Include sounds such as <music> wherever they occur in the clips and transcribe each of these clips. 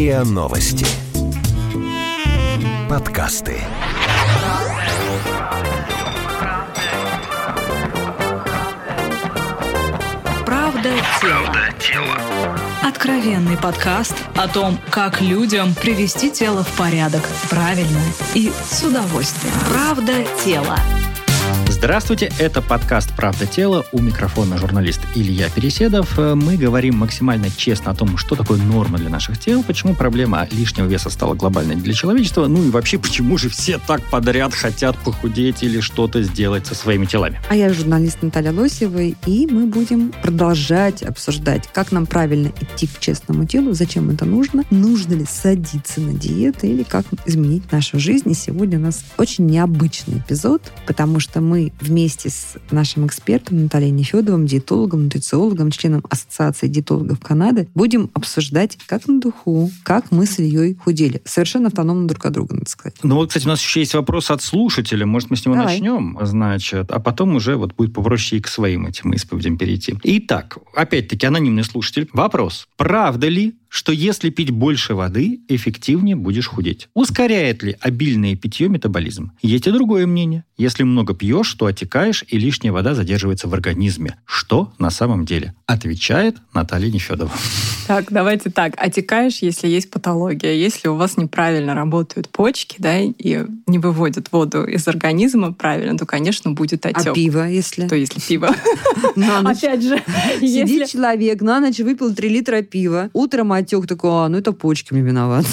РИА Новости. Подкасты. Правда тело. Откровенный подкаст о том, как людям привести тело в порядок правильно и с удовольствием. Правда тело. Здравствуйте, это подкаст «Правда тела». У микрофона журналист Илья Переседов. Мы говорим максимально честно о том, что такое норма для наших тел, почему проблема лишнего веса стала глобальной для человечества, ну и вообще, почему же все так подряд хотят похудеть или что-то сделать со своими телами. А я журналист Наталья Лосева, и мы будем продолжать обсуждать, как нам правильно идти к честному телу, зачем это нужно, нужно ли садиться на диеты или как изменить нашу жизнь. И сегодня у нас очень необычный эпизод, потому что мы вместе с нашим экспертом Натальей Нефедовым, диетологом, нутрициологом, членом Ассоциации диетологов Канады, будем обсуждать, как на духу, как мы с Ильей худели. Совершенно автономно друг от друга, надо сказать. Ну вот, кстати, у нас еще есть вопрос от слушателя. Может, мы с него Давай. начнем, значит, а потом уже вот будет попроще и к своим этим исповедям перейти. Итак, опять-таки, анонимный слушатель. Вопрос. Правда ли, что если пить больше воды, эффективнее будешь худеть? Ускоряет ли обильное питье метаболизм? Есть и другое мнение. Если много пьешь, то отекаешь, и лишняя вода задерживается в организме. Что на самом деле? Отвечает Наталья Нефедова. Так, давайте так. Отекаешь, если есть патология. Если у вас неправильно работают почки, да, и не выводят воду из организма правильно, то, конечно, будет отек. А пиво, если? То если пиво. На ночь. Опять же, Сидит человек, на ночь выпил 3 литра пива, утром отек такой, а, ну это почки мне виноват.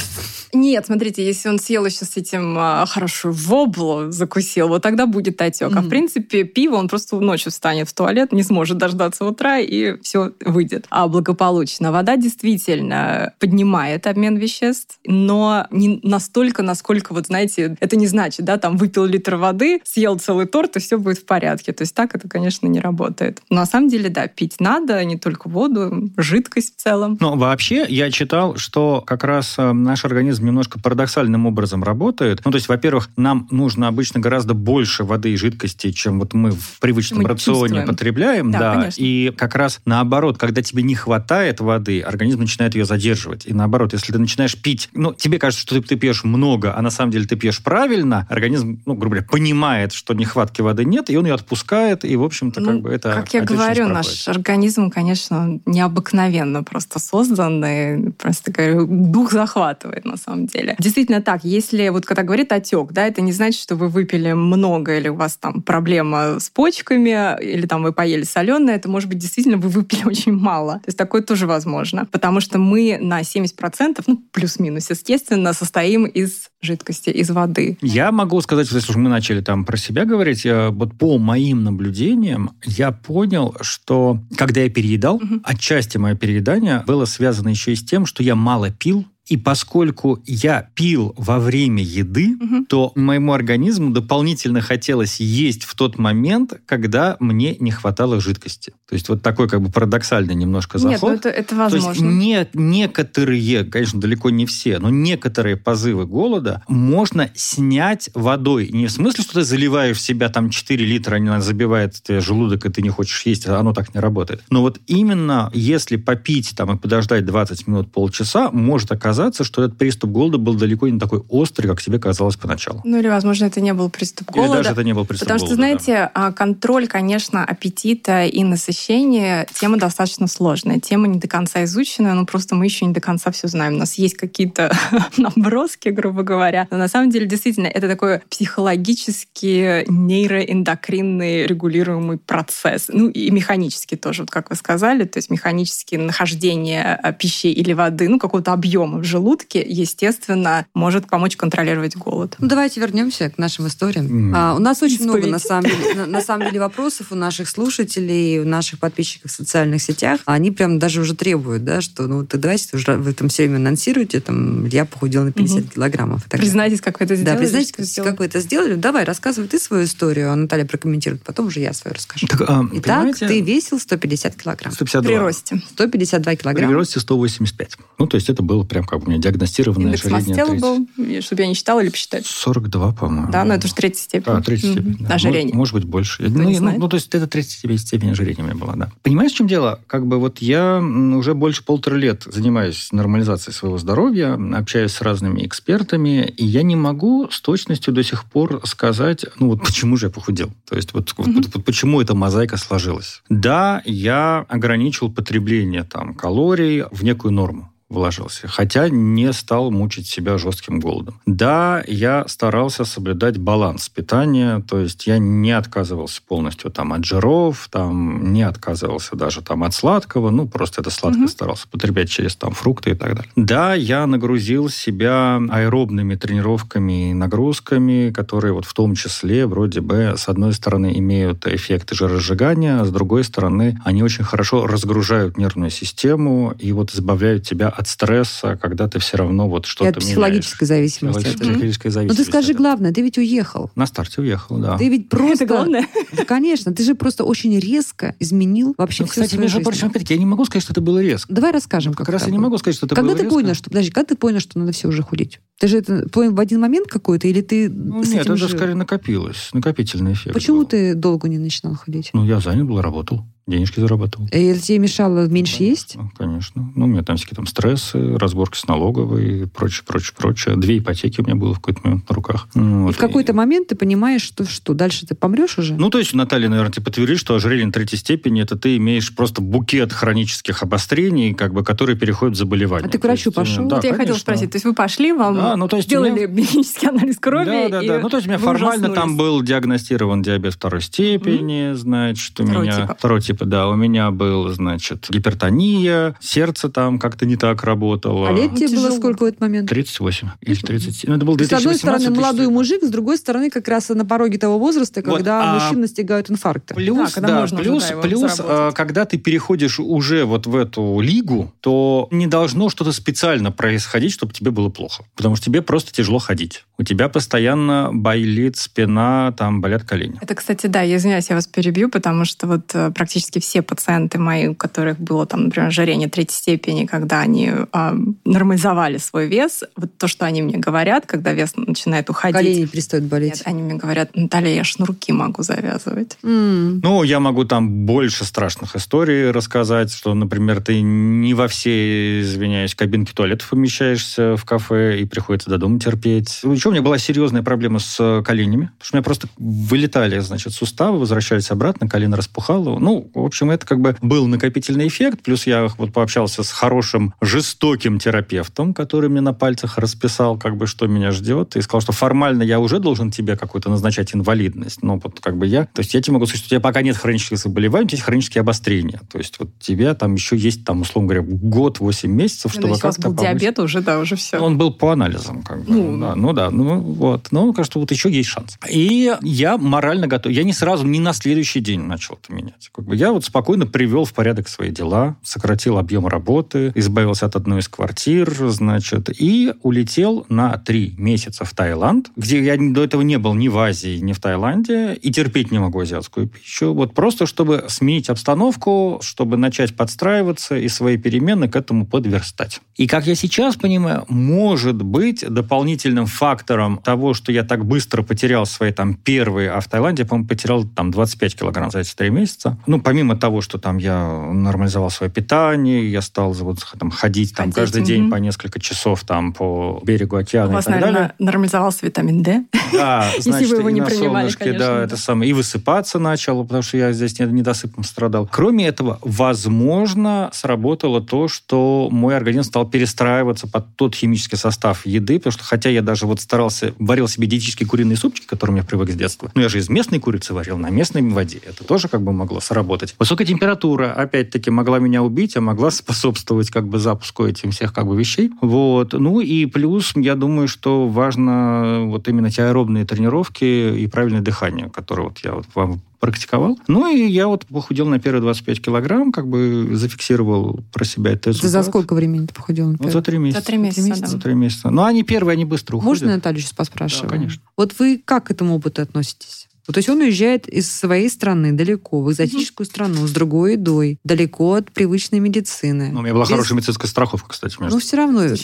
Нет, смотрите, если он съел еще с этим а, хорошую воблу, закусил, вот тогда будет отек. А в принципе, пиво, он просто ночью встанет в туалет, не сможет дождаться утра, и все выйдет. А благополучно. Вода действительно поднимает обмен веществ, но не настолько, насколько, вот знаете, это не значит, да, там выпил литр воды, съел целый торт, и все будет в порядке. То есть так это, конечно, не работает. Но на самом деле, да, пить надо, не только воду, жидкость в целом. Ну, вообще, я читал, что как раз э, наш организм немножко парадоксальным образом работает. Ну, то есть, во-первых, нам нужно обычно гораздо больше воды и жидкости, чем вот мы в привычном Мы рационе чувствуем. потребляем. Да, Да, конечно. И как раз наоборот, когда тебе не хватает воды, организм начинает ее задерживать. И наоборот, если ты начинаешь пить, ну, тебе кажется, что ты, ты пьешь много, а на самом деле ты пьешь правильно, организм, ну, грубо говоря, понимает, что нехватки воды нет, и он ее отпускает, и, в общем-то, как Ну, бы это Как я говорю, наш организм, конечно, он необыкновенно просто создан, и просто говорю, дух захватывает на самом деле. Действительно так, если вот когда говорит отек, да, это не значит, что вы выпили много или у вас там проблема с почками, или там вы поели соленое, это может быть действительно вы выпили <laughs> очень мало. То есть такое тоже возможно, потому что мы на 70%, ну плюс-минус, естественно, состоим из жидкости, из воды. Я могу сказать, если уж мы начали там про себя говорить, э, вот по моим наблюдениям я понял, что когда я переедал, Мгм. отчасти мое переедание было связано еще и с тем, что я мало пил, и поскольку я пил во время еды, Мгм. то моему организму дополнительно хотелось есть в тот момент, когда мне не хватало жидкости. То есть вот такой как бы парадоксальный немножко заход. Нет, ну это, это То есть возможно. не- некоторые, конечно, далеко не все, но некоторые позывы голода можно снять водой. Не в смысле, что ты заливаешь в себя там 4 литра, она забивает тебе желудок, и ты не хочешь есть, а оно так не работает. Но вот именно если попить там и подождать 20 минут, полчаса, может оказаться, что этот приступ голода был далеко не такой острый, как тебе казалось поначалу. Ну или, возможно, это не был приступ Или голода. даже это не был приступ Потому что, голода, да. знаете, а, контроль, конечно, аппетита и насыщения тема достаточно сложная. Тема не до конца изученная, но просто мы еще не до конца все знаем. У нас есть какие-то <laughs> наброски, грубо говоря. Но на самом деле, действительно, это такой психологический, нейроэндокринный регулируемый процесс. Ну и механический тоже, вот как вы сказали. То есть механически нахождение а, пищи или воды, ну какого-то объема в желудке, естественно, может помочь контролировать голод. Ну, давайте вернемся к нашим историям. Мгм. А, у нас очень много, Исповедь. на самом, деле, на, на самом деле, вопросов у наших слушателей, у наших подписчиков в социальных сетях. Они прям даже уже требуют, да, что ну, ты давайте уже вы там все время анонсируете, там, я похудела на 50 Мгм. килограммов. и так. Признайтесь, как вы это сделали. Да, признайтесь, как, сделали. как вы это сделали. Давай, рассказывай ты свою историю, а Наталья прокомментирует, потом уже я свою расскажу. Так, а, Итак, понимаете, ты весил 150 килограмм. 152. При росте. 152 При килограмма. росте 185. Ну, то есть это было прям как как бы у меня диагностированное Индекс ожирение 30. был, чтобы я не считала или посчитать? 42, по-моему. Да, но это уже третья степень. А, третья степень. да. Ожирение. Может, может быть, больше. Кто ну, ну, ну, то есть это третья степень, степень ожирения у меня была, да. Понимаешь, в чем дело? Как бы вот я уже больше полутора лет занимаюсь нормализацией своего здоровья, общаюсь с разными экспертами, и я не могу с точностью до сих пор сказать, ну вот почему же я похудел. То есть вот, вот- Мгм. вот почему эта мозаика сложилась. Да, я ограничил потребление там калорий в некую норму вложился, хотя не стал мучить себя жестким голодом. Да, я старался соблюдать баланс питания, то есть я не отказывался полностью там от жиров, там не отказывался даже там от сладкого, ну просто это сладкое Мгм. старался потреблять через там фрукты и так далее. Да, я нагрузил себя аэробными тренировками и нагрузками, которые вот в том числе вроде бы с одной стороны имеют эффект жиросжигания, а с другой стороны они очень хорошо разгружают нервную систему и вот избавляют тебя от стресса, когда ты все равно вот И что-то от психологической зависимости. меняешь. от этого. Психологической Ну зависимости. ты скажи от этого. главное, ты ведь уехал. На старте уехал, да. Ты ведь <laughs> просто... Это главное. Да, конечно, ты же просто очень резко изменил вообще Ну, всю кстати, свою между жизнь. прочим, опять-таки, я не могу сказать, что это было резко. Давай расскажем, как, Как раз я не могу сказать, что это Когда было ты резко. понял, что... Подожди, когда ты понял, что надо все уже худеть? Ты же это понял в один момент какой-то, или ты Ну, с нет, этим это жил? скорее накопилось. Накопительный эффект. Почему был. ты долго не начинал худеть? Ну, я занят был, работал. Денежки зарабатывал. И это тебе мешало меньше есть? Ну, Конечно. Ну, у меня там всякие там стрессы, разборки с налоговой и прочее, прочее, прочее. Две ипотеки у меня было в какой-то момент на руках. Ну, И вот. в какой-то момент ты понимаешь, что что, дальше ты помрешь уже? Ну, то есть Наталья, наверное, тебе подтвердит, что ожирение на третьей степени это ты имеешь просто букет хронических обострений, как бы, которые переходят в заболевание. А ты к То врачу есть, э, пошел? Да, Вот я хотела конечно. спросить, то есть вы пошли, вам Да, ну, то есть сделали меня- биохимический анализ крови, Да, да, и да. Ну, то есть у меня формально там был диагностирован диабет второй степени, значит, у меня... типа. Второго типа, да. У меня был, значит, гипертония, сердце там как-то не так работало. А лет тебе было сколько в этот момент? 38 или 37. Ну, это был Ты, с одной 2018 стороны, молодой 2019. мужик, с другой стороны, как раз на пороге того возраста, Вот, когда а- мужчин настигают инфаркты. Плюс, Да, когда да, можно уже, плюс, да, его плюс заработать. когда ты переходишь уже вот в эту лигу, то не должно что-то специально происходить, чтобы тебе было плохо. Потому что тебе просто тяжело ходить. У тебя постоянно болит спина, там болят колени. Это, кстати, да, я извиняюсь, я вас перебью, потому что вот э, практически все пациенты мои, у которых было там, например, ожирение третьей степени, когда они а, нормализовали свой вес, вот то, что они мне говорят, когда вес начинает уходить, Колени перестают болеть. нет, они мне говорят, Наталья, я шнурки могу завязывать. М. Ну, я могу там больше страшных историй рассказать, что, например, ты не во все, извиняюсь, кабинки туалетов помещаешься в кафе и приходится до дома терпеть. Еще у меня была серьезная проблема с коленями, потому что у меня просто вылетали, значит, суставы, возвращались обратно, колено распухало. Ну, в общем, это как бы был накопительный эффект, плюс я вот пообщался с хорошим, жестоким терапевтом, который мне на пальцах расписал, как бы, что меня ждет, и сказал, что формально я уже должен тебе какую-то назначать инвалидность, но вот как бы я, то есть я тебе могу сказать, что у тебя пока нет хронических заболеваний, у тебя есть хронические обострения, то есть вот тебе там еще есть, там, условно говоря, год, 8 месяцев, Ну, чтобы если у вас как-то был помочь. диабет, уже, да, уже все. Он был по анализам, как бы. Ну. да, ну да, ну вот. Но кажется, вот еще есть шанс. И я морально готов. Я не сразу, не на следующий день начал это менять. Как бы я вот спокойно привел в порядок свои дела, сократил объем работы, избавился от одной из квартир, значит, и улетел на три месяца в Таиланд, где я до этого не был ни в Азии, ни в Таиланде, и терпеть не могу азиатскую пищу. Вот просто, чтобы сменить обстановку, чтобы начать подстраиваться и свои перемены к этому подверстать. И как я сейчас понимаю, может быть дополнительным фактором того, что я так быстро потерял свои там первые, а в Таиланде, я, по-моему, потерял там 25 килограмм за эти три месяца. Ну, помимо того, что там я нормализовал свое питание, я стал вот, там, ходить там Ходить, каждый день мгм. по несколько часов там по берегу океана У вас, и так наверное, далее. нормализовался витамин D. Да, <laughs> Если значит, вы его не принимали, солнышке, конечно, да, это самое. И высыпаться начал, потому что я здесь не- недосыпом страдал. Кроме этого, возможно, сработало то, что мой организм стал перестраиваться под тот химический состав еды, потому что хотя я даже вот старался, варил себе диетические куриные супчики, к которым я привык с детства, но я же из местной курицы варил на местной воде. Это тоже как бы могло сработать. Высокая температура, опять-таки, могла меня убить, а могла способствовать как бы запуску этих всех как бы вещей. Вот. Ну и плюс, я думаю, что важно вот именно те аэробные тренировки и правильное дыхание, которое вот я вот вам практиковал. Ну и я вот похудел на первые 25 килограмм, как бы зафиксировал про себя это. Ты за сколько времени ты похудел? Вот за три месяца. За три месяца, месяца. За да. три месяца. Но они первые, они быстро уходят. Можно Наталью сейчас поспрашиваю? Да, конечно. Вот вы как к этому опыту относитесь? Ну, то есть он уезжает из своей страны далеко, в экзотическую mm-hmm. страну, с другой едой, далеко от привычной медицины. Ну, у меня была без... хорошая медицинская страховка, кстати. Между. Ну, все равно, без,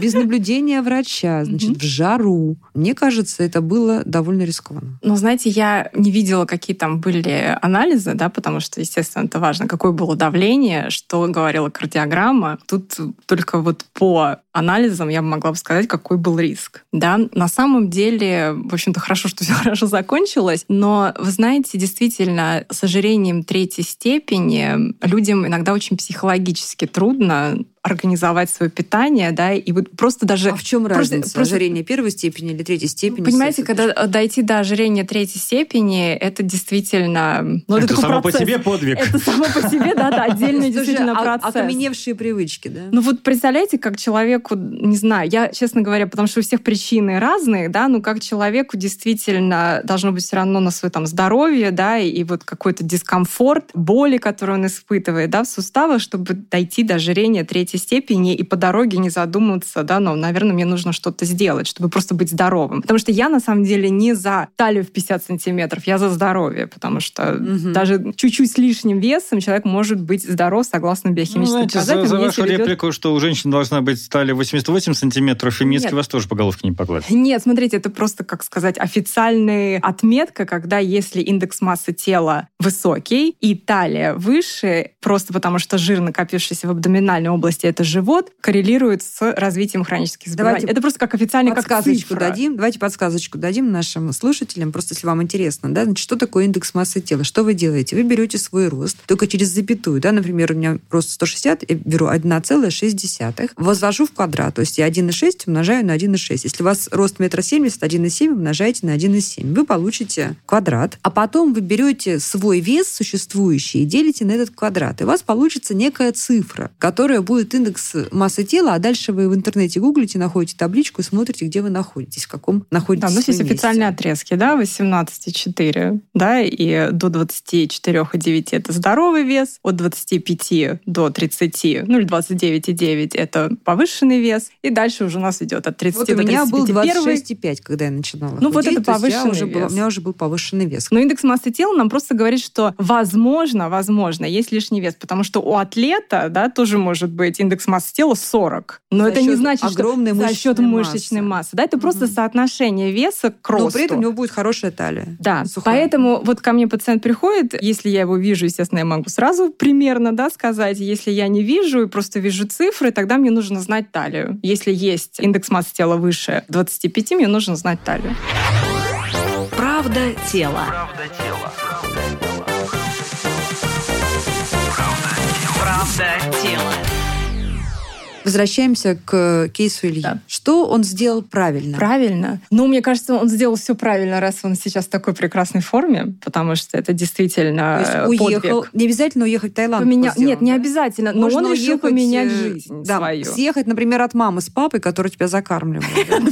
без наблюдения врача, значит, mm-hmm. в жару. Мне кажется, это было довольно рискованно. Ну, знаете, я не видела, какие там были анализы, да, потому что, естественно, это важно, какое было давление, что говорила кардиограмма. Тут только вот по анализам я бы могла бы сказать, какой был риск. Да, на самом деле, в общем-то, хорошо, что все <laughs> хорошо закончилось, но, вы знаете, действительно, с ожирением третьей степени людям иногда очень психологически трудно организовать свое питание, да, и вот просто даже... А в чем просто, разница? Просто... Ожирение первой степени или третьей степени? Понимаете, когда дойти до ожирения третьей степени, это действительно... Ну, это, это само процесс. по себе подвиг. Это само по себе, да, да, отдельный <laughs> действительно а, процесс. Окаменевшие привычки, да? Ну вот представляете, как человеку, не знаю, я, честно говоря, потому что у всех причины разные, да, ну как человеку действительно должно быть все равно на свое там здоровье, да, и вот какой-то дискомфорт, боли, которые он испытывает, да, в суставах, чтобы дойти до ожирения третьей третьей степени и по дороге не задумываться, да, ну, наверное, мне нужно что-то сделать, чтобы просто быть здоровым. Потому что я, на самом деле, не за талию в 50 сантиметров, я за здоровье, потому что угу. даже чуть-чуть с лишним весом человек может быть здоров согласно биохимическим ну, показателям. За, за вашу ведет... реплику, что у женщин должна быть талия 88 сантиметров, феминистки Нет. вас тоже по головке не погладят. Нет, смотрите, это просто, как сказать, официальная отметка, когда если индекс массы тела высокий и талия выше, просто потому что жир, накопившийся в абдоминальной области, если это живот, коррелирует с развитием хронических заболеваний. Давайте это просто как официально, как цифра. дадим. Давайте подсказочку дадим нашим слушателям, просто если вам интересно. Да? Значит, что такое индекс массы тела? Что вы делаете? Вы берете свой рост, только через запятую. Да? Например, у меня рост 160, я беру 1,6. Возвожу в квадрат. То есть я 1,6 умножаю на 1,6. Если у вас рост метра семьдесят, 1,7 умножаете на 1,7. Вы получите квадрат. А потом вы берете свой вес существующий и делите на этот квадрат. И у вас получится некая цифра, которая будет индекс массы тела, а дальше вы в интернете гуглите, находите табличку и смотрите, где вы находитесь, в каком находитесь. Да, у нас есть официальные отрезки, да, 18,4, да, и до 24,9 это здоровый вес, от 25 до 30, ну или 29,9 это повышенный вес, и дальше уже у нас идет от 30 вот до 35. у меня был 26,5, когда я начинала Ну худеть, вот это повышенный уже вес. Был, у меня уже был повышенный вес. Но индекс массы тела нам просто говорит, что возможно, возможно, есть лишний вес, потому что у атлета, да, тоже может быть индекс массы тела 40. Но за это не значит, что за счет мышечной массы. массы. Да, это mm-hmm. просто соотношение веса к росту. Но при этом у него будет хорошая талия. Да. Сухая. Поэтому вот ко мне пациент приходит, если я его вижу, естественно, я могу сразу примерно да, сказать. Если я не вижу и просто вижу цифры, тогда мне нужно знать талию. Если есть индекс массы тела выше 25, мне нужно знать талию. Правда тела. Правда тела. Правда тела. Возвращаемся к кейсу Ильи. Да. Что он сделал правильно? Правильно. Ну, мне кажется, он сделал все правильно, раз он сейчас в такой прекрасной форме, потому что это действительно То есть уехал. Подвиг. Не обязательно уехать в Таиланд. Поменя... Сделал, Нет, не обязательно. Но Можно он решил уехать, поменять э, жизнь да, свою. Съехать, например, от мамы с папой, который тебя закармливал.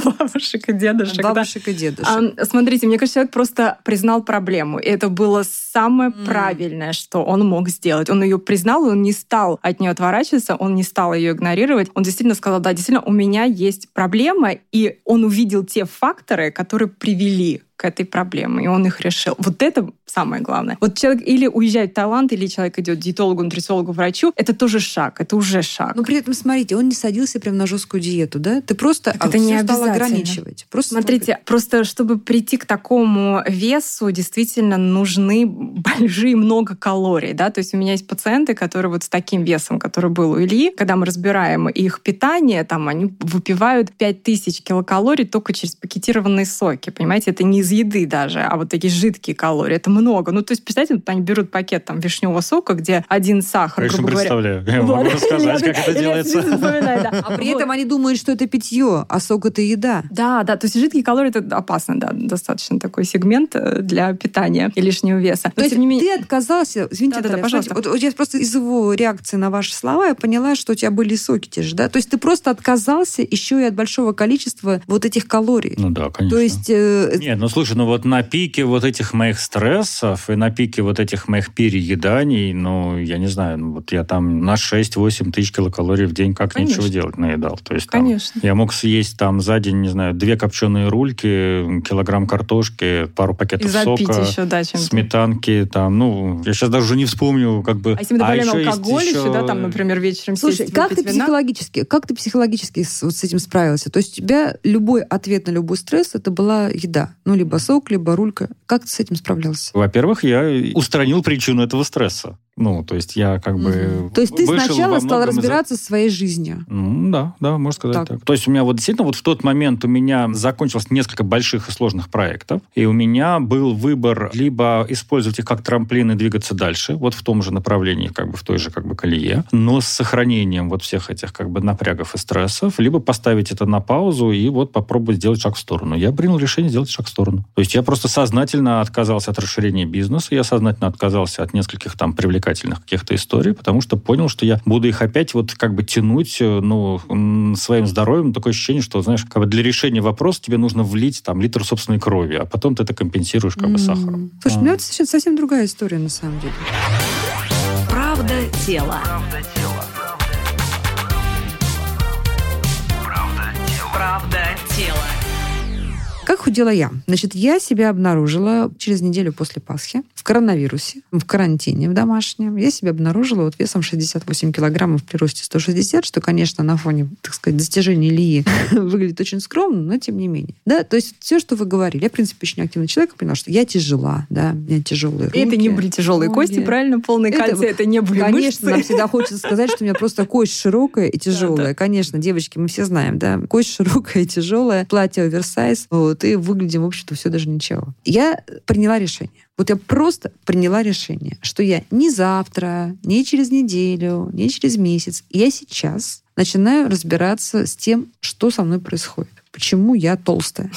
<laughs> Бабушек и дедушек. Бабушек и дедушек. Смотрите, мне кажется, человек просто признал проблему. И это было самое правильное, что он мог сделать. Он ее признал, он не стал от нее отворачиваться, он не стал ее игнорировать делать. Он действительно сказал, да, действительно, у меня есть проблема, и он увидел те факторы, которые привели к этой проблеме, и он их решил. Вот это самое главное. Вот человек или уезжает в Таиланд, или человек идет к диетологу, нутрициологу, врачу, это тоже шаг, это уже шаг. Но при этом, смотрите, он не садился прям на жесткую диету, да? Ты просто так это не стал ограничивать. Просто Смотрите, стал... просто чтобы прийти к такому весу, действительно нужны большие много калорий, да? То есть у меня есть пациенты, которые вот с таким весом, который был у Ильи, когда мы разбираем их питание, там они выпивают 5000 килокалорий только через пакетированные соки, понимаете? Это не из еды даже, а вот такие жидкие калории. Это много. Ну, то есть, представьте, вот они берут пакет там вишневого сока, где один сахар, Конечно, грубо представляю. Я могу рассказать, как это делается. А при этом они думают, что это питье, а сок — это еда. Да, да. То есть жидкие калории — это опасно, да, достаточно такой сегмент э, для питания и лишнего веса. То есть ты отказался, извините, да, пожалуйста. Вот я просто из его реакции на ваши слова я поняла, что у тебя были соки те же, да? То есть ты просто отказался еще и от большого количества вот этих калорий. Ну да, конечно. То есть... Э, Нет, ну слушай, ну вот на пике вот этих моих стрессов и на пике вот этих моих перееданий, ну, я не знаю, ну, вот я там на 6-8 тысяч килокалорий в день как Конечно. ничего делать наедал. То есть там, Конечно. я мог съесть там за день, не знаю, две копченые рульки, килограмм картошки, пару И пакетов запить сока, еще, да, сметанки, там, ну, я сейчас даже уже не вспомню, как бы... А если мы добавляем еще есть алкоголь еще, еще- да, там, например, вечером Слушай, сесть, как ты вина? психологически, как ты психологически с, вот с этим справился? То есть у тебя любой ответ на любой стресс это была еда, ну либо сок, либо рулька. Как ты с этим справлялся? Во-первых, я устранил причину этого стресса. Ну, то есть я как бы... То есть ты сначала стал многом из разбираться со своей жизнью. Ну, да, да, можно сказать Так. так. То есть у меня вот действительно вот в тот момент у меня закончилось несколько больших и сложных проектов, и у меня был выбор либо использовать их как трамплин и двигаться дальше, вот в том же направлении, как бы в той же как бы колее, но с сохранением вот всех этих как бы напрягов и стрессов, либо поставить это на паузу и вот попробовать сделать шаг в сторону. Я принял решение сделать шаг в сторону. То есть я просто сознательно отказался от расширения бизнеса, я сознательно отказался от нескольких там привлекательных каких-то историй, потому что понял, что я буду их опять вот как бы тянуть, э, ну, своим здоровьем. Такое ощущение, что, знаешь, как бы для решения вопроса тебе нужно влить там литр собственной крови, а потом ты это компенсируешь как бы сахаром. Слушай, у А. меня вот совсем, совсем другая история на самом деле. Правда тела. Правда тела. Как худела я? Значит, я себя обнаружила через неделю после Пасхи в коронавирусе, в карантине в домашнем. Я себя обнаружила вот весом 68 килограммов при росте 160, что, конечно, на фоне, так сказать, достижений Ильи <laughs> выглядит очень скромно, но тем не менее. Да, то есть все, что вы говорили. Я, в принципе, очень активный человек, поняла, что я тяжела, да, у меня тяжелые И это не руки, были тяжелые ноги. кости, правильно? Полные Это- это не были Конечно, нам мышцы. всегда хочется сказать, что у меня просто кость широкая и тяжелая. Конечно, девочки, мы все знаем, да, кость широкая и тяжелая, платье оверсайз, вот, и выглядим, в общем-то, все даже ничего. Я приняла решение. Вот я просто приняла решение, что я не завтра, не через неделю, не через месяц, я сейчас начинаю разбираться с тем, что со мной происходит. Почему я толстая.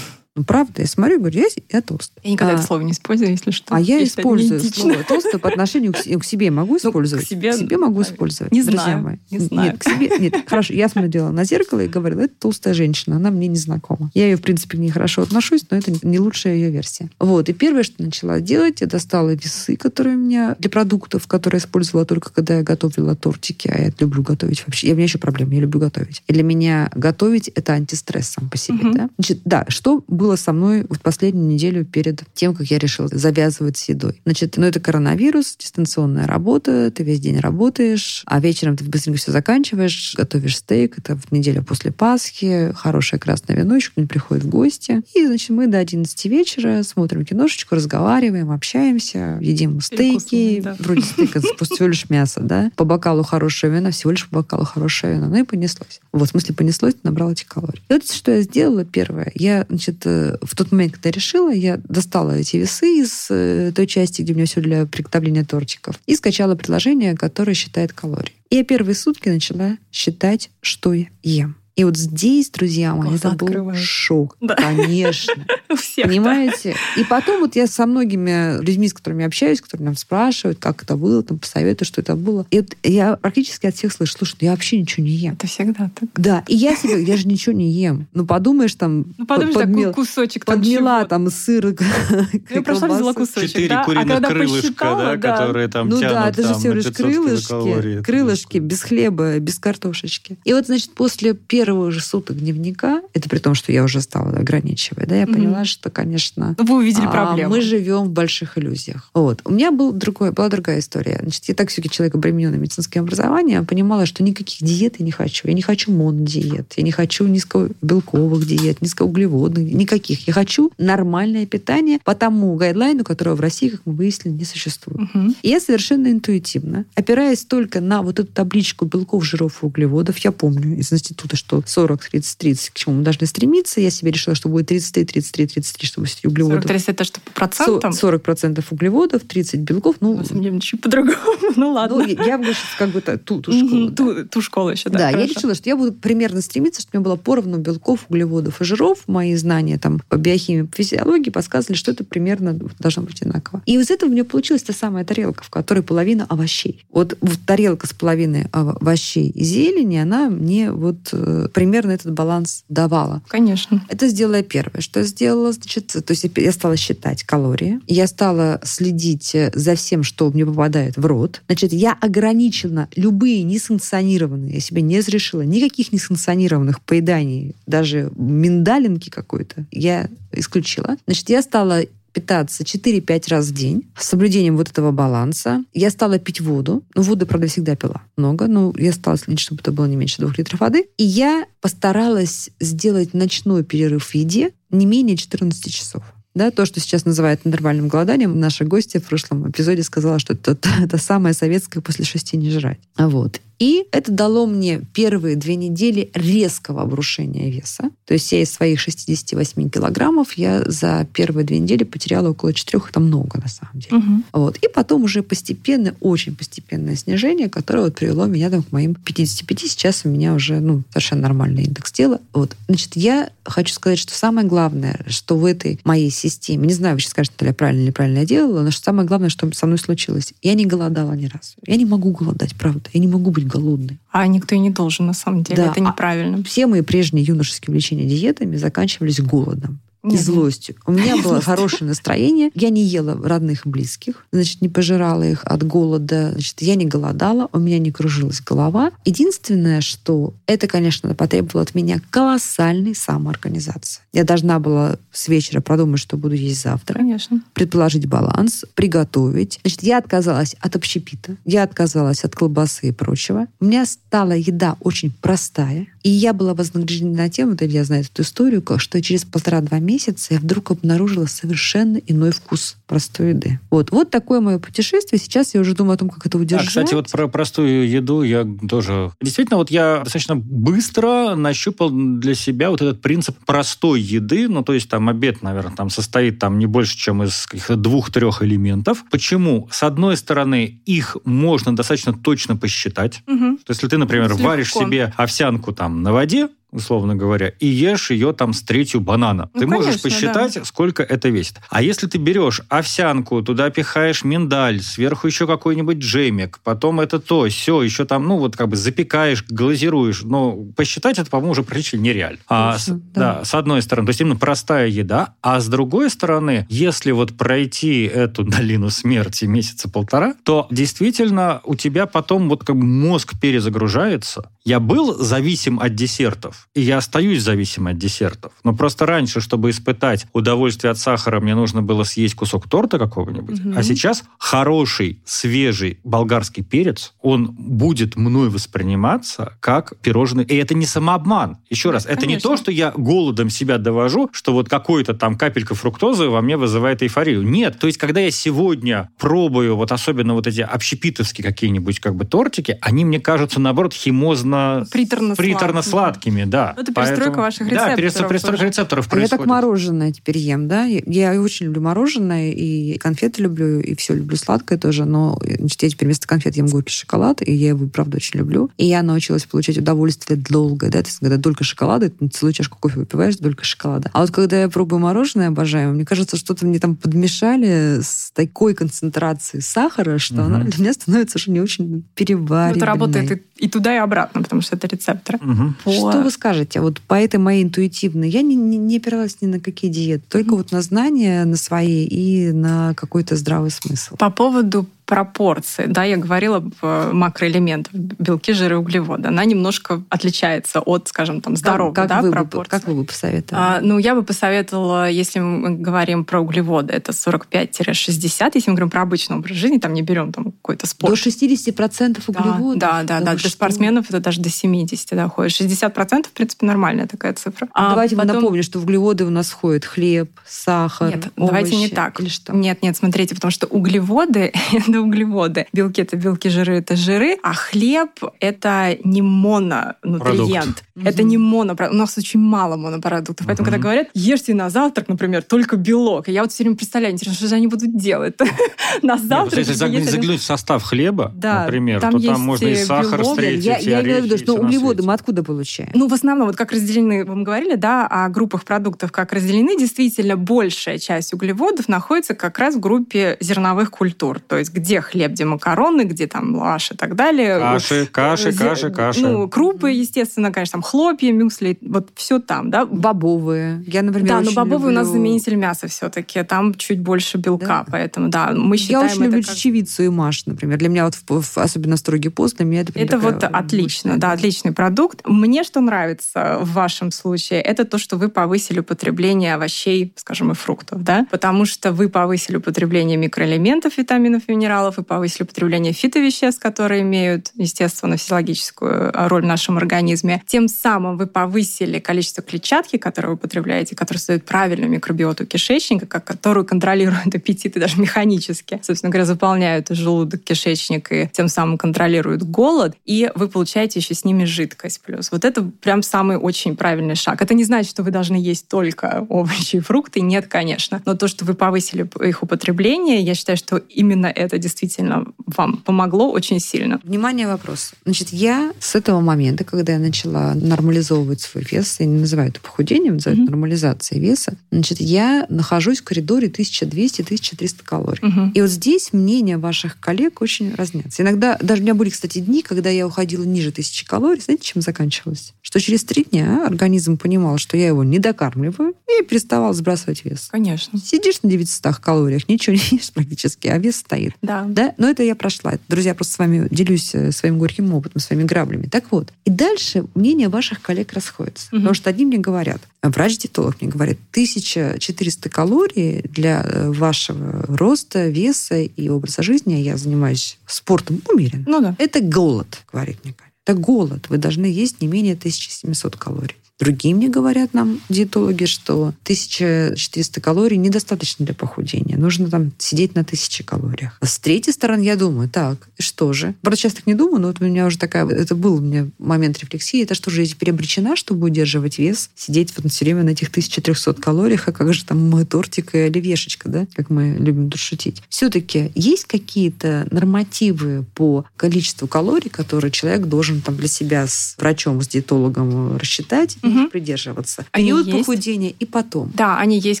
Ну, правда, я смотрю и говорю, я, я толстая. Я никогда А, это слово не использую, если что. а я Если использую не слово толстая по отношению к, к себе. Могу Ну, к использовать? себе, могу использовать. не друзья знаю, мои. не знаю. Нет, к себе. Нет, хорошо. Я смотрела на зеркало и говорила, это толстая женщина, она мне не знакома. Я ее, в принципе, к ней хорошо отношусь, но это не лучшая ее версия. Вот. И первое, что начала делать, я достала весы, которые у меня для продуктов, которые я использовала только когда я готовила тортики, а я люблю готовить вообще. Я, у меня еще проблема, я люблю готовить. И для меня готовить — это антистресс сам по себе. Мгм. Да? Значит, да, что было со мной в последнюю неделю перед тем, как я решила завязывать с едой? Значит, ну это коронавирус, дистанционная работа, ты весь день работаешь, а вечером ты быстренько все заканчиваешь, готовишь стейк, это в неделю после Пасхи, хорошее красное вино, еще кто-нибудь приходит в гости. И, значит, мы до 11 вечера смотрим киношечку, разговариваем, общаемся, едим стейки. да. Вроде стейка всего лишь мясо, да? По бокалу хорошее вино, всего лишь по бокалу хорошее вино. Ну и понеслось. Вот, в смысле, понеслось, набрал эти калории. Вот что я сделала первое. Я, значит, в тот момент, когда я решила, я достала эти весы из э, той части, где у меня все для приготовления тортиков, и скачала приложение, которое считает калории. И я первые сутки начала считать, что я ем. И вот здесь, друзья мои, Глаза это был открываются. шок. Да. Конечно. <laughs> У всех. Понимаете? И потом вот я со многими людьми, с которыми общаюсь, которые нам спрашивают, как это было, там, посоветуют, что это было. И вот я практически от всех слышу, слушай, ну я вообще ничего не ем. Это всегда так. Да, и я себе, я же ничего не ем. Ну, подумаешь, там, Ну, подумаешь, под- такой подмел- кусочек там подмела чего-то. там сыр, <laughs> Я прошла, взяла кусочек, Четыре да? а куриных когда крылышка, да, которые там Ну тянут да, это же на лишь 500 килокалорий. крылышки, крылышки без хлеба, без картошечки. И вот, значит, после первого же суток дневника, это при том, что я уже стала ограничивать, да, я Мгм. поняла, что, конечно, Ну, Вы увидели а, проблему. Мы живем в больших иллюзиях. Вот. У меня был другой, была другая история. Значит, я так все-таки человек обремененный медицинским образованием, понимала, что никаких диет я не хочу. Я не хочу монодиет, я не хочу низкобелковых диет, низкоуглеводных, никаких. Я хочу нормальное питание по тому гайдлайну, которого в России, как мы выяснили, не существует. Мгм. И я совершенно интуитивно, опираясь только на вот эту табличку белков, жиров и углеводов, я помню из института, что 40, 30, 30, к чему мы должны стремиться, я себе решила, что будет 33, 33, 33, чтобы все углеводов. 43 это что, по процентам? 40% углеводов, 30 белков. Ну, На самом деле, чуть по-другому. <laughs> Ну, ладно. ну, я бы как бы ту, ту школу. да. Ту ту школу еще, да. Да, я хорошо. решила, что я буду примерно стремиться, чтобы у меня было поровну белков, углеводов и жиров. Мои знания там по биохимии, по физиологии подсказывали, что это примерно должно быть одинаково. И из этого у меня получилась та самая тарелка, в которой половина овощей. Вот тарелка с половиной ов- овощей и зелени, она мне вот э, примерно этот баланс давала. Конечно. Это сделала первое. Что я сделала? сделала, значит, то есть я стала считать калории, я стала следить за всем, что мне попадает в рот. Значит, я ограничила любые несанкционированные, я себе не разрешила никаких несанкционированных поеданий, даже миндалинки какой-то, я исключила. Значит, я стала питаться 4-5 раз в день с соблюдением вот этого баланса. Я стала пить воду. Ну, воду, правда, всегда пила много, но я стала следить, чтобы это было не меньше 2 литров воды. И я постаралась сделать ночной перерыв в еде не менее 14 часов. Да, то, что сейчас называют интервальным голоданием, наша гостья в прошлом эпизоде сказала, что это, <laughs> это самое советское после шести не жрать. Вот. И это дало мне первые две недели резкого обрушения веса. То есть я из своих 68 килограммов я за первые две недели потеряла около 4, это много на самом деле. Угу. Вот. И потом уже постепенное, очень постепенное снижение, которое вот привело меня там, к моим 55. Сейчас у меня уже ну, совершенно нормальный индекс тела. Вот. Значит, я хочу сказать, что самое главное, что в этой моей системе, не знаю, вы сейчас скажете, я правильно или неправильно я делала, но что самое главное, что со мной случилось, я не голодала ни разу. Я не могу голодать, правда. Я не могу быть голодный. А никто и не должен, на самом деле. Да. Это неправильно. Все мои прежние юношеские увлечения диетами заканчивались голодом и злостью. У меня <laughs> было хорошее настроение. Я не ела родных и близких, значит, не пожирала их от голода, значит, я не голодала, у меня не кружилась голова. Единственное, что это, конечно, потребовало от меня колоссальной самоорганизации. Я должна была с вечера продумать, что буду есть завтра. Конечно. Предположить баланс, приготовить. Значит, я отказалась от общепита, я отказалась от колбасы и прочего. У меня стала еда очень простая, и я была вознаграждена тем, вот Илья знает эту историю, что через полтора-два месяца я вдруг обнаружила совершенно иной вкус простой еды. Вот, вот такое мое путешествие. Сейчас я уже думаю о том, как это удержать. А, кстати, вот про простую еду я тоже... Действительно, вот я достаточно быстро нащупал для себя вот этот принцип простой еды. Ну, то есть там обед, наверное, там состоит там не больше, чем из каких-то двух-трех элементов. Почему? С одной стороны, их можно достаточно точно посчитать. Угу. То есть, если ты, например, варишь себе овсянку там на воде, условно говоря, и ешь ее там с третью банана. Ну, ты конечно, можешь посчитать, да. сколько это весит. А если ты берешь овсянку, туда пихаешь миндаль, сверху еще какой-нибудь джемик, потом это то, все, еще там, ну, вот как бы запекаешь, глазируешь, но посчитать это, по-моему, уже практически нереально. А, с, да. да, с одной стороны, то есть именно простая еда, а с другой стороны, если вот пройти эту <laughs> долину смерти месяца полтора, то действительно у тебя потом вот как бы мозг перезагружается. Я был зависим от десертов, и я остаюсь зависим от десертов. Но просто раньше, чтобы испытать удовольствие от сахара, мне нужно было съесть кусок торта какого-нибудь. Угу. А сейчас хороший, свежий болгарский перец, он будет мной восприниматься как пирожный. И это не самообман. Еще раз, это Конечно. не то, что я голодом себя довожу, что вот какой-то там капелька фруктозы во мне вызывает эйфорию. Нет. То есть, когда я сегодня пробую вот особенно вот эти общепитовские какие-нибудь как бы тортики, они мне кажутся, наоборот, химозно... Приторно-сладкими. Приторно-сладкими, да. Ну, это перестройка Поэтому, ваших рецепторов. Да, перестройка рецепторов происходит. А я так мороженое теперь ем, да? Я, я очень люблю мороженое, и конфеты люблю, и все люблю сладкое тоже, но значит, я теперь вместо конфет ем горький шоколад, и я его, правда, очень люблю. И я научилась получать удовольствие долго, да, то есть когда только шоколада, ты целую чашку кофе выпиваешь, только шоколада. А вот когда я пробую мороженое обожаю, мне кажется, что-то мне там подмешали с такой концентрацией сахара, что угу. она для меня становится уже не очень переваренной. Ну, это работает и, и туда, и обратно, потому что это рецепторы. Угу. По... Что вы скажете? Вот по этой моей интуитивной, я не, не, не опиралась ни на какие диеты, только вот на знания, на свои и на какой-то здравый смысл. По поводу пропорции. Да, я говорила макроэлементов, белки, жиры, углеводы. Она немножко отличается от, скажем, там, здоровых как, да, вы пропорций. Бы, как вы бы посоветовали? А, ну, я бы посоветовала, если мы говорим про углеводы, это 45-60. Если мы говорим про обычный образ жизни, там не берем там какой-то спорт. До 60% углеводов? Да, да, да. да. Для спортсменов это даже до 70 доходит. 60% в принципе нормальная такая цифра. А давайте потом... напомню, что в углеводы у нас входит хлеб, сахар, Нет, овощи, давайте не так. Или что? Нет, нет, смотрите, потому что углеводы <laughs> это углеводы. Белки — это белки, жиры — это жиры, а хлеб — это не мононутриент. Продукт. Это не монопродукт. У нас очень мало монопродуктов. Поэтому, угу. когда говорят, ешьте на завтрак, например, только белок, и я вот все время представляю, интересно, что же они будут делать <laughs> на завтрак? Если заглянуть в состав хлеба, например, то там можно и сахар встретить, Я имею в виду, что углеводы мы откуда получаем? Ну, в основном, вот как разделены, вы говорили, да, о группах продуктов, как разделены, действительно, большая часть углеводов находится как раз в группе зерновых культур, то есть где где хлеб, где макароны, где там лаш и так далее. Каши, каши, каши, каши. Ну, крупы, естественно, конечно, там хлопья, мюсли, вот все там, да. Бобовые. Я, например, Да, но очень бобовые у нас люблю- заменитель мяса все-таки. Там чуть больше белка, Да? поэтому, да, мы Я считаем очень это люблю как- чечевицу и маш, например. Для меня вот в- в- особенно строгий пост, для меня это прям Это такая вот отлично, да, отличный продукт. Мне что нравится в вашем случае, это то, что вы повысили употребление овощей, скажем, и фруктов, да, потому что вы повысили употребление микроэлементов, витаминов, минералов, и повысили употребление фитовеществ, которые имеют, естественно, физиологическую э, роль в нашем организме. Тем самым вы повысили количество клетчатки, которую вы употребляете, которая создает правильную микробиоту кишечника, которую контролирует <laughs> аппетит и даже механически, собственно говоря, заполняют желудок, кишечник и тем самым контролируют голод, и вы получаете еще с ними жидкость плюс. Вот это прям самый очень правильный шаг. Это не значит, что вы должны есть только <laughs> овощи и фрукты. Нет, конечно. Но то, что вы повысили их употребление, я считаю, что именно это действительно вам помогло очень сильно. Внимание, вопрос. Значит, я с этого момента, когда я начала нормализовывать свой вес, я не называю это похудением, называю это нормализацией веса, значит, я нахожусь в коридоре 1200-1300 калорий. Мгм. И вот здесь мнения ваших коллег очень разнятся. Иногда, даже у меня были, кстати, дни, когда я уходила ниже тысячи калорий. Знаете, чем заканчивалось? Что через три дня организм понимал, что я его не докармливаю, и переставал сбрасывать вес. Конечно. Сидишь на 900 калориях, ничего не ешь практически, а вес стоит. Да. Да, но это я прошла. Друзья, просто с вами делюсь э, своим горьким опытом, своими граблями. Так вот, и дальше мнения ваших коллег расходятся. Мгм. Потому что одни мне говорят, а врач-диетолог мне говорит, 1400 калорий для э, вашего роста, веса и образа жизни, а я занимаюсь спортом умеренно. Ну да. Это голод, говорит мне. Это голод. Вы должны есть не менее 1700 калорий. Другие мне говорят нам, диетологи, что 1400 калорий недостаточно для похудения. Нужно там сидеть на 1000 калориях. А с третьей стороны, я думаю, так, что же? Правда, сейчас так не думаю, но вот у меня уже такая... Это был у меня момент рефлексии. Это что же, я теперь обречена, чтобы удерживать вес, сидеть вот все время на этих 1300 калориях, а как же там мой тортик и оливешечка, да? Как мы любим тут шутить. Все-таки есть какие-то нормативы по количеству калорий, которые человек должен там для себя с врачом, с диетологом рассчитать и Мгм. придерживаться. Они Период есть. похудения и потом. Да, они есть,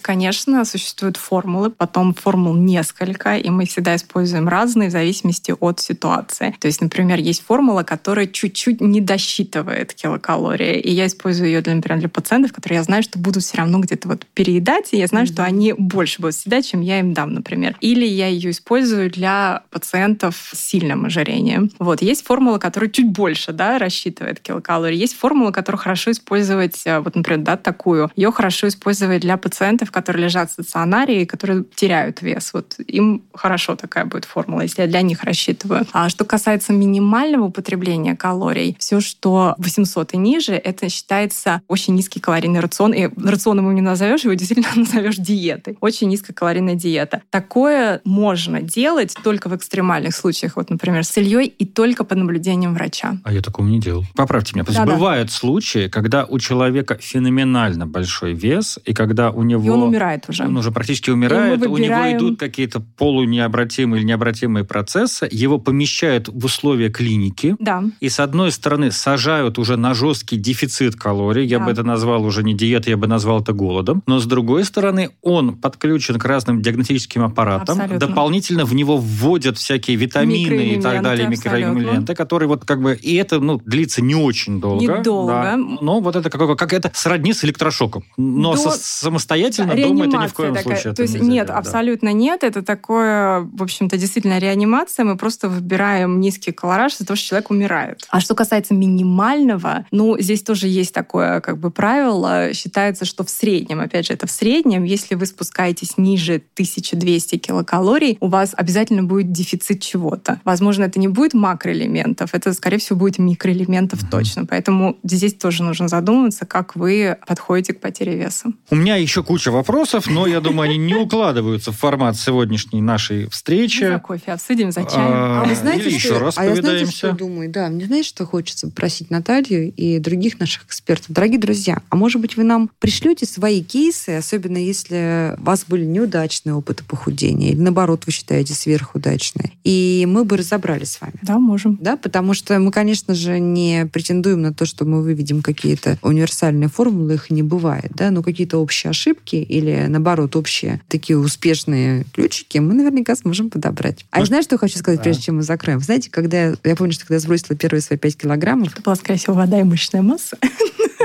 конечно, существуют формулы, потом формул несколько, и мы всегда используем разные в зависимости от ситуации. То есть, например, есть формула, которая чуть-чуть не досчитывает килокалории, и я использую ее, для, например, для пациентов, которые я знаю, что будут все равно где-то вот переедать, и я знаю, что они больше будут съедать, чем я им дам, например. Или я ее использую для пациентов с сильным ожирением. Вот. Есть формула, которая чуть больше да, рассчитывает килокалории. Есть формула, которую хорошо использовать, э, вот, например, да, такую. Ее хорошо использовать для пациентов, которые лежат в стационаре и которые теряют вес. Вот им хорошо такая будет формула, если я для них рассчитываю. А что касается минимального употребления калорий, все, что 800 и ниже, это считается очень низкий калорийный рацион. И рационом его не назовешь, его действительно <laughs> назовешь диетой. Очень низкокалорийная диета. Такое можно делать только в экстремальных случаях, вот, например, с Ильей, и только под наблюдением врача. А я такого не делал. Поправьте меня. Да-да. бывают случаи, когда у человека феноменально большой вес, и когда у него... И он умирает уже. Он уже практически умирает, мы у выбираем- него идут какие-то полунеобратимые или необратимые процессы, его помещают в условия клиники, Да. и с одной стороны сажают уже на жесткий дефицит калорий, я Да. бы это назвал уже не диетой, я бы назвал это голодом, но с другой стороны он подключен к разным диагностическим аппаратам, Абсолютно. дополнительно в него вводят всякие витамины и так далее, микроэлементы, которые вот как бы, и это ну, длится не очень долго. Недолго. да. но вот это какое как это сродни с электрошоком. Но До- со- самостоятельно дома это ни в Реанимация коем такая. случае. То есть нельзя нет, делать, да. абсолютно нет. Это такое, в общем-то, действительно реанимация. Мы просто выбираем низкий колораж из-за того, что человек умирает. А что касается минимального, ну, здесь тоже есть такое как бы правило. Считается, что в среднем, опять же, это в среднем, если вы спускаетесь ниже 1200 килокалорий, у вас обязательно будет дефицит чего-то. Возможно, это не будет макроэлементов, это, скорее всего, будет микроэлементов точно. Поэтому здесь тоже нужно задумываться, как вы подходите к потере веса. У меня еще куча вопросов, но я думаю, они не укладываются в формат сегодняшней нашей встречи. За кофе обсудим, за чаем. А, А вы знаете, или что, еще раз а я знаете, повидаемся. что думаю? Да, мне знаете, что хочется попросить Наталью и других наших экспертов. Дорогие друзья, а может быть вы нам пришлете свои кейсы, особенно если у вас были неудачные опыты похудения, или наоборот вы считаете сверхудачные, и мы бы разобрались с вами. Да, можем. Да, потому что мы, конечно же, не претендуем на то, что мы выведем какие-то универсальные формулы, их не бывает, да, но какие-то общие ошибки или, наоборот, общие такие успешные ключики мы наверняка сможем подобрать. А я знаешь, что хочу сказать, прежде чем мы закроем? Знаете, когда я, я помню, что когда я сбросила первые свои 5 килограммов... Это была, скорее всего, вода и мышечная масса.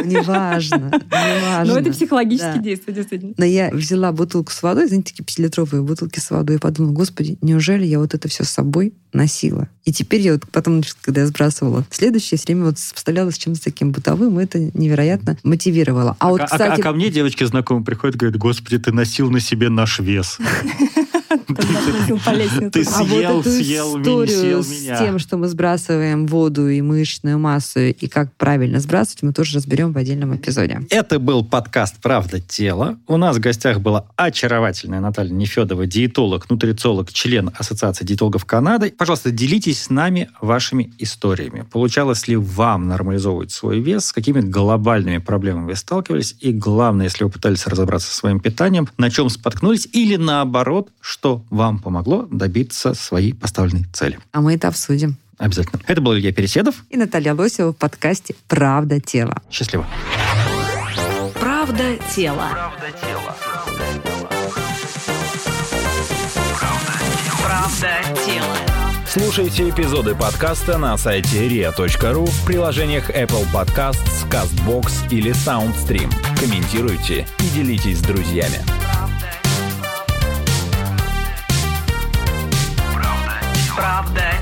Неважно, <laughs> неважно. Но это психологически действие, действительно. Но я взяла бутылку с водой, знаете, такие пятилитровые бутылки с водой, и подумала, господи, неужели я вот это все с собой носила? И теперь я вот потом, когда я сбрасывала следующее, все время вот сопоставляла с чем-то таким бытовым, и это невероятно мотивировало. А, а вот, кстати... А, а ко мне девочки знакомые приходят и говорят, господи, ты носил на себе наш вес. <laughs> <laughs> Ты <laughs> съел, съел, съел меня. с тем, что мы сбрасываем воду и мышечную массу, и как правильно сбрасывать, мы тоже разберем в отдельном эпизоде. Это был подкаст «Правда тела». У нас в гостях была очаровательная Наталья Нефедова, диетолог, нутрициолог, член Ассоциации диетологов Канады. Пожалуйста, делитесь с нами вашими историями. Получалось ли вам нормализовывать свой вес? С какими глобальными проблемами вы сталкивались? И главное, если вы пытались разобраться со своим питанием, на чем споткнулись? Или наоборот, что вам помогло добиться своей поставленной цели? А мы это обсудим. Обязательно. Это был Илья Переседов. И Наталья Лосева в подкасте «Правда тела». Счастливо. Правда тела. Правда тела. Правда тела. Слушайте эпизоды подкаста на сайте ria.ru в приложениях Apple Podcasts, CastBox или SoundStream. Комментируйте и делитесь с друзьями. Day.